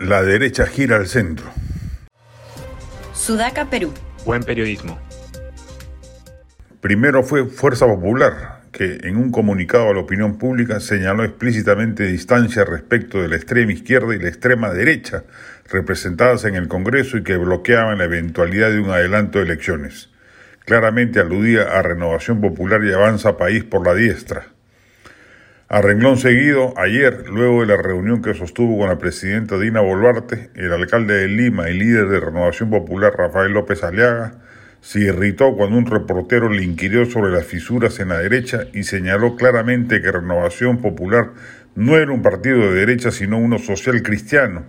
La derecha gira al centro. Sudaca, Perú. Buen periodismo. Primero fue Fuerza Popular, que en un comunicado a la opinión pública señaló explícitamente distancia respecto de la extrema izquierda y la extrema derecha representadas en el Congreso y que bloqueaban la eventualidad de un adelanto de elecciones. Claramente aludía a Renovación Popular y Avanza País por la diestra. A renglón seguido, ayer, luego de la reunión que sostuvo con la presidenta Dina Boluarte, el alcalde de Lima y líder de Renovación Popular Rafael López Aliaga, se irritó cuando un reportero le inquirió sobre las fisuras en la derecha y señaló claramente que Renovación Popular no era un partido de derecha sino uno social cristiano,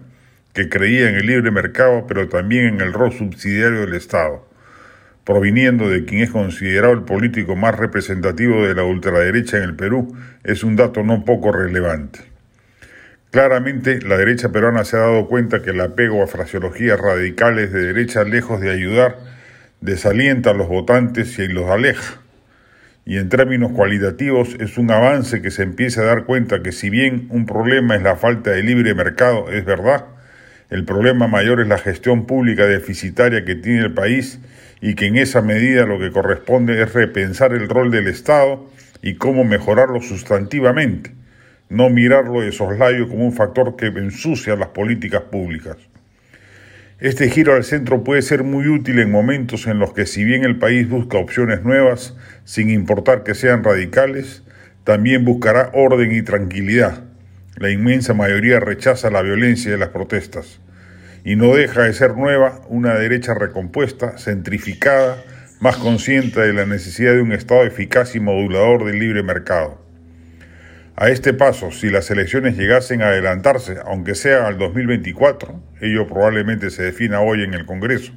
que creía en el libre mercado pero también en el rol subsidiario del Estado proviniendo de quien es considerado el político más representativo de la ultraderecha en el Perú, es un dato no poco relevante. Claramente, la derecha peruana se ha dado cuenta que el apego a fraseologías radicales de derecha, lejos de ayudar, desalienta a los votantes y los aleja. Y en términos cualitativos es un avance que se empiece a dar cuenta que si bien un problema es la falta de libre mercado, es verdad, el problema mayor es la gestión pública deficitaria que tiene el país y que en esa medida lo que corresponde es repensar el rol del Estado y cómo mejorarlo sustantivamente, no mirarlo de soslayo como un factor que ensucia las políticas públicas. Este giro al centro puede ser muy útil en momentos en los que si bien el país busca opciones nuevas, sin importar que sean radicales, también buscará orden y tranquilidad la inmensa mayoría rechaza la violencia de las protestas y no deja de ser nueva una derecha recompuesta, centrificada, más consciente de la necesidad de un Estado eficaz y modulador del libre mercado. A este paso, si las elecciones llegasen a adelantarse, aunque sea al 2024, ello probablemente se defina hoy en el Congreso,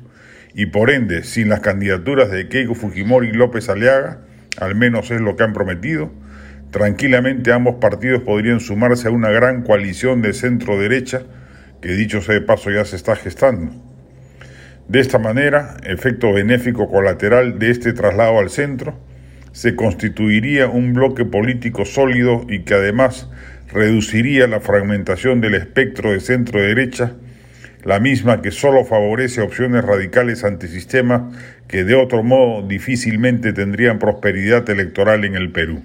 y por ende, sin las candidaturas de Keiko Fujimori y López Aliaga, al menos es lo que han prometido, Tranquilamente ambos partidos podrían sumarse a una gran coalición de centro derecha que dicho sea de paso ya se está gestando. De esta manera, efecto benéfico colateral de este traslado al centro, se constituiría un bloque político sólido y que además reduciría la fragmentación del espectro de centro derecha, la misma que solo favorece opciones radicales antisistema que de otro modo difícilmente tendrían prosperidad electoral en el Perú.